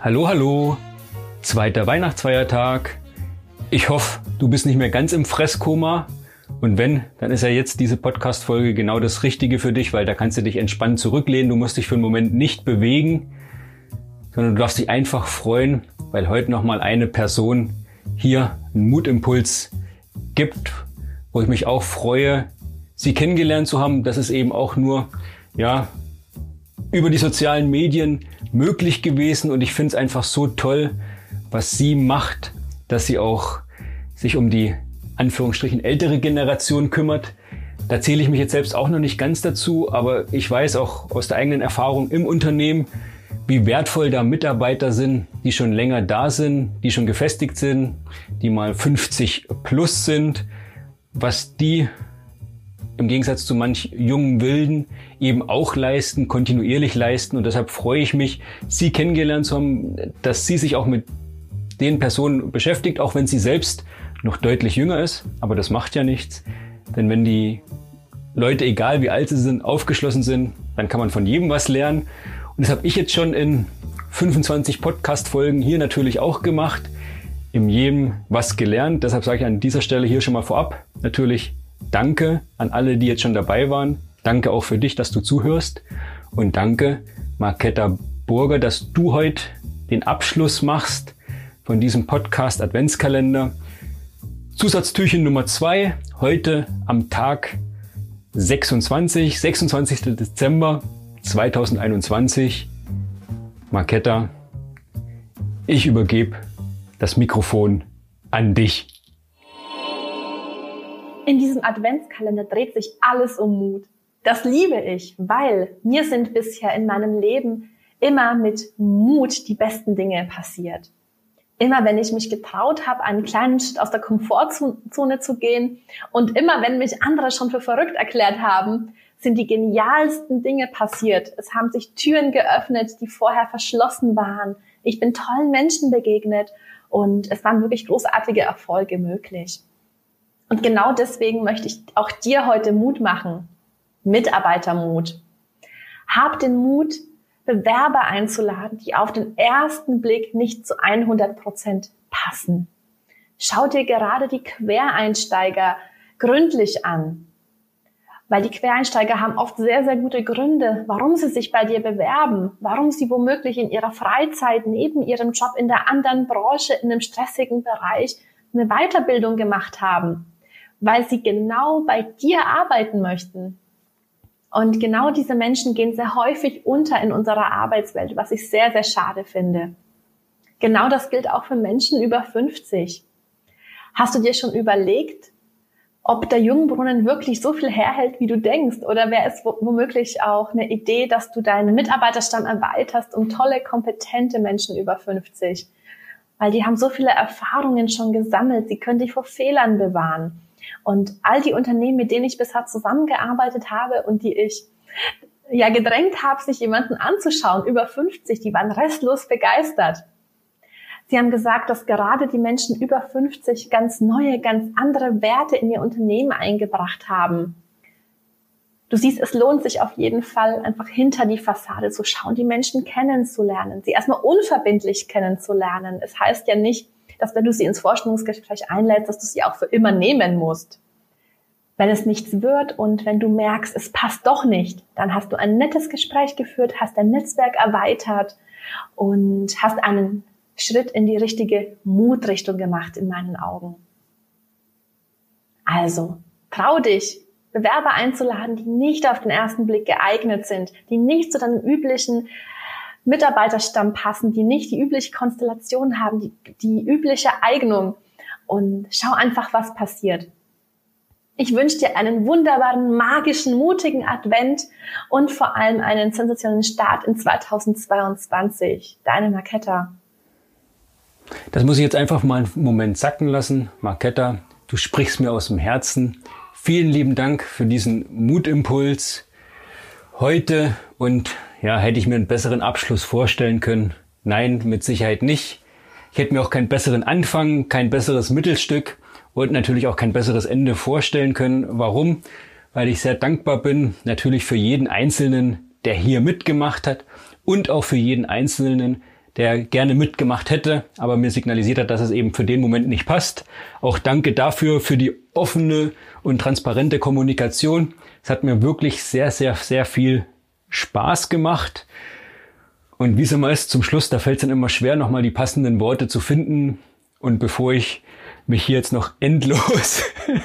Hallo, hallo. Zweiter Weihnachtsfeiertag. Ich hoffe, du bist nicht mehr ganz im Fresskoma. Und wenn, dann ist ja jetzt diese Podcast-Folge genau das Richtige für dich, weil da kannst du dich entspannt zurücklehnen. Du musst dich für einen Moment nicht bewegen, sondern du darfst dich einfach freuen, weil heute nochmal eine Person hier einen Mutimpuls gibt, wo ich mich auch freue, sie kennengelernt zu haben. Das ist eben auch nur, ja, über die sozialen Medien möglich gewesen und ich finde es einfach so toll, was sie macht, dass sie auch sich um die Anführungsstrichen ältere Generation kümmert. Da zähle ich mich jetzt selbst auch noch nicht ganz dazu, aber ich weiß auch aus der eigenen Erfahrung im Unternehmen, wie wertvoll da Mitarbeiter sind, die schon länger da sind, die schon gefestigt sind, die mal 50 plus sind, was die im Gegensatz zu manch jungen Wilden eben auch leisten, kontinuierlich leisten. Und deshalb freue ich mich, Sie kennengelernt zu haben, dass sie sich auch mit den Personen beschäftigt, auch wenn sie selbst noch deutlich jünger ist. Aber das macht ja nichts. Denn wenn die Leute, egal wie alt sie sind, aufgeschlossen sind, dann kann man von jedem was lernen. Und das habe ich jetzt schon in 25 Podcast-Folgen hier natürlich auch gemacht. Im jedem was gelernt. Deshalb sage ich an dieser Stelle hier schon mal vorab natürlich Danke an alle, die jetzt schon dabei waren. Danke auch für dich, dass du zuhörst. Und danke, Marketta Burger, dass du heute den Abschluss machst von diesem Podcast Adventskalender. Zusatztürchen Nummer zwei heute am Tag 26, 26. Dezember 2021. Marketta, ich übergebe das Mikrofon an dich. In diesem Adventskalender dreht sich alles um Mut. Das liebe ich, weil mir sind bisher in meinem Leben immer mit Mut die besten Dinge passiert. Immer wenn ich mich getraut habe, einen kleinen Schritt aus der Komfortzone zu gehen und immer wenn mich andere schon für verrückt erklärt haben, sind die genialsten Dinge passiert. Es haben sich Türen geöffnet, die vorher verschlossen waren. Ich bin tollen Menschen begegnet und es waren wirklich großartige Erfolge möglich. Und genau deswegen möchte ich auch dir heute Mut machen. Mitarbeitermut. Hab den Mut, Bewerber einzuladen, die auf den ersten Blick nicht zu 100 Prozent passen. Schau dir gerade die Quereinsteiger gründlich an. Weil die Quereinsteiger haben oft sehr, sehr gute Gründe, warum sie sich bei dir bewerben, warum sie womöglich in ihrer Freizeit neben ihrem Job in der anderen Branche, in einem stressigen Bereich eine Weiterbildung gemacht haben weil sie genau bei dir arbeiten möchten. Und genau diese Menschen gehen sehr häufig unter in unserer Arbeitswelt, was ich sehr, sehr schade finde. Genau das gilt auch für Menschen über 50. Hast du dir schon überlegt, ob der Jungbrunnen wirklich so viel herhält, wie du denkst? Oder wäre es womöglich auch eine Idee, dass du deinen Mitarbeiterstamm erweiterst um tolle, kompetente Menschen über 50? Weil die haben so viele Erfahrungen schon gesammelt, sie können dich vor Fehlern bewahren. Und all die Unternehmen, mit denen ich bisher zusammengearbeitet habe und die ich ja gedrängt habe, sich jemanden anzuschauen, über 50, die waren restlos begeistert. Sie haben gesagt, dass gerade die Menschen über 50 ganz neue, ganz andere Werte in ihr Unternehmen eingebracht haben. Du siehst, es lohnt sich auf jeden Fall, einfach hinter die Fassade zu schauen, die Menschen kennenzulernen, sie erstmal unverbindlich kennenzulernen. Es heißt ja nicht, dass wenn du sie ins Vorstellungsgespräch einlädst, dass du sie auch für immer nehmen musst. Wenn es nichts wird und wenn du merkst, es passt doch nicht, dann hast du ein nettes Gespräch geführt, hast dein Netzwerk erweitert und hast einen Schritt in die richtige Mutrichtung gemacht in meinen Augen. Also, trau dich, Bewerber einzuladen, die nicht auf den ersten Blick geeignet sind, die nicht zu deinem üblichen Mitarbeiterstamm passen, die nicht die übliche Konstellation haben, die, die übliche Eignung. Und schau einfach, was passiert. Ich wünsche dir einen wunderbaren, magischen, mutigen Advent und vor allem einen sensationellen Start in 2022. Deine Marketta. Das muss ich jetzt einfach mal einen Moment sacken lassen. Marketta, du sprichst mir aus dem Herzen. Vielen lieben Dank für diesen Mutimpuls heute und ja, hätte ich mir einen besseren Abschluss vorstellen können? Nein, mit Sicherheit nicht. Ich hätte mir auch keinen besseren Anfang, kein besseres Mittelstück und natürlich auch kein besseres Ende vorstellen können. Warum? Weil ich sehr dankbar bin, natürlich für jeden Einzelnen, der hier mitgemacht hat und auch für jeden Einzelnen, der gerne mitgemacht hätte, aber mir signalisiert hat, dass es eben für den Moment nicht passt. Auch danke dafür, für die offene und transparente Kommunikation. Es hat mir wirklich sehr, sehr, sehr viel Spaß gemacht. Und wie es immer ist, zum Schluss, da fällt es dann immer schwer, nochmal die passenden Worte zu finden. Und bevor ich mich hier jetzt noch endlos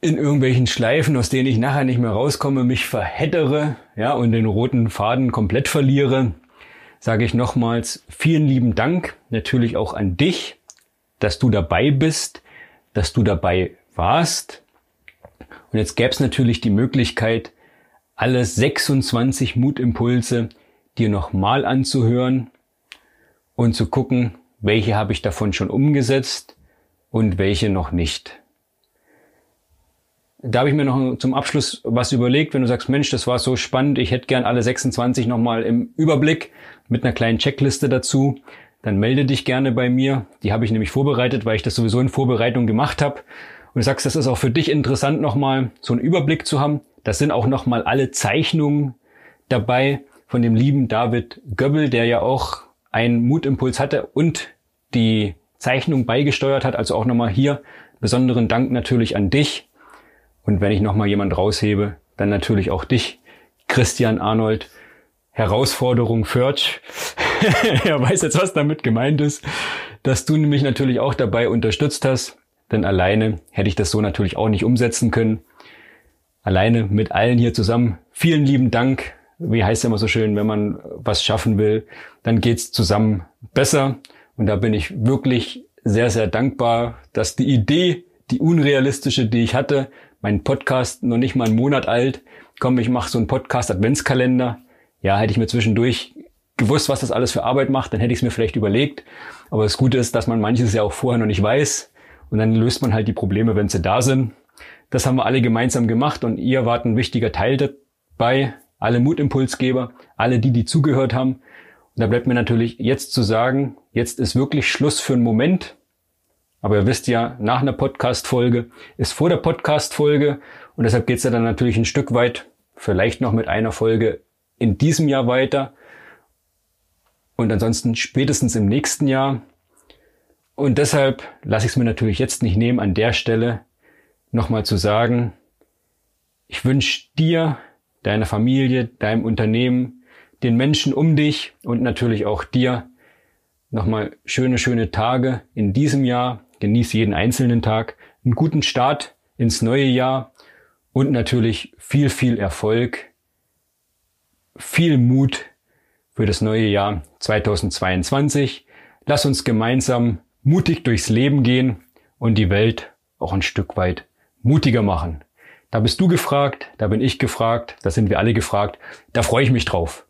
in irgendwelchen Schleifen, aus denen ich nachher nicht mehr rauskomme, mich verhättere, ja, und den roten Faden komplett verliere, sage ich nochmals vielen lieben Dank natürlich auch an dich, dass du dabei bist, dass du dabei warst. Und jetzt gäbe es natürlich die Möglichkeit, alle 26 Mutimpulse dir nochmal anzuhören und zu gucken, welche habe ich davon schon umgesetzt und welche noch nicht. Da habe ich mir noch zum Abschluss was überlegt, wenn du sagst, Mensch, das war so spannend, ich hätte gern alle 26 nochmal im Überblick mit einer kleinen Checkliste dazu, dann melde dich gerne bei mir. Die habe ich nämlich vorbereitet, weil ich das sowieso in Vorbereitung gemacht habe. Und du sagst, das ist auch für dich interessant, nochmal so einen Überblick zu haben. Das sind auch nochmal alle Zeichnungen dabei von dem lieben David Göbbel, der ja auch einen Mutimpuls hatte und die Zeichnung beigesteuert hat. Also auch nochmal hier besonderen Dank natürlich an dich. Und wenn ich nochmal jemand raushebe, dann natürlich auch dich, Christian Arnold. Herausforderung Förch. er weiß jetzt, was damit gemeint ist, dass du mich natürlich auch dabei unterstützt hast, denn alleine hätte ich das so natürlich auch nicht umsetzen können. Alleine mit allen hier zusammen. Vielen lieben Dank. Wie heißt es immer so schön, wenn man was schaffen will, dann geht's zusammen besser. Und da bin ich wirklich sehr, sehr dankbar, dass die Idee, die unrealistische, die ich hatte, mein Podcast noch nicht mal einen Monat alt, komm, ich mache so einen Podcast Adventskalender, ja, hätte ich mir zwischendurch gewusst, was das alles für Arbeit macht, dann hätte ich es mir vielleicht überlegt. Aber das Gute ist, dass man manches ja auch vorher noch nicht weiß. Und dann löst man halt die Probleme, wenn sie da sind. Das haben wir alle gemeinsam gemacht und ihr wart ein wichtiger Teil dabei. Alle Mutimpulsgeber, alle die, die zugehört haben. Und da bleibt mir natürlich jetzt zu sagen, jetzt ist wirklich Schluss für einen Moment. Aber ihr wisst ja, nach einer Podcast-Folge ist vor der Podcast-Folge. Und deshalb geht's ja dann natürlich ein Stück weit, vielleicht noch mit einer Folge in diesem Jahr weiter und ansonsten spätestens im nächsten Jahr. Und deshalb lasse ich es mir natürlich jetzt nicht nehmen, an der Stelle nochmal zu sagen, ich wünsche dir, deiner Familie, deinem Unternehmen, den Menschen um dich und natürlich auch dir nochmal schöne, schöne Tage in diesem Jahr. Genieß jeden einzelnen Tag, einen guten Start ins neue Jahr und natürlich viel, viel Erfolg viel Mut für das neue Jahr 2022. Lass uns gemeinsam mutig durchs Leben gehen und die Welt auch ein Stück weit mutiger machen. Da bist du gefragt, da bin ich gefragt, da sind wir alle gefragt. Da freue ich mich drauf.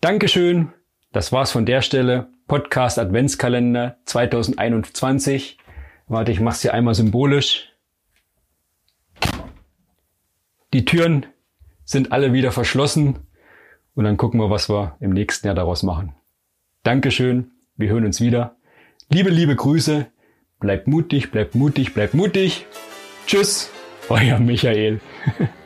Dankeschön. Das war's von der Stelle. Podcast Adventskalender 2021. Warte, ich mach's hier einmal symbolisch. Die Türen sind alle wieder verschlossen. Und dann gucken wir, was wir im nächsten Jahr daraus machen. Dankeschön. Wir hören uns wieder. Liebe, liebe Grüße. Bleibt mutig, bleibt mutig, bleibt mutig. Tschüss. Euer Michael.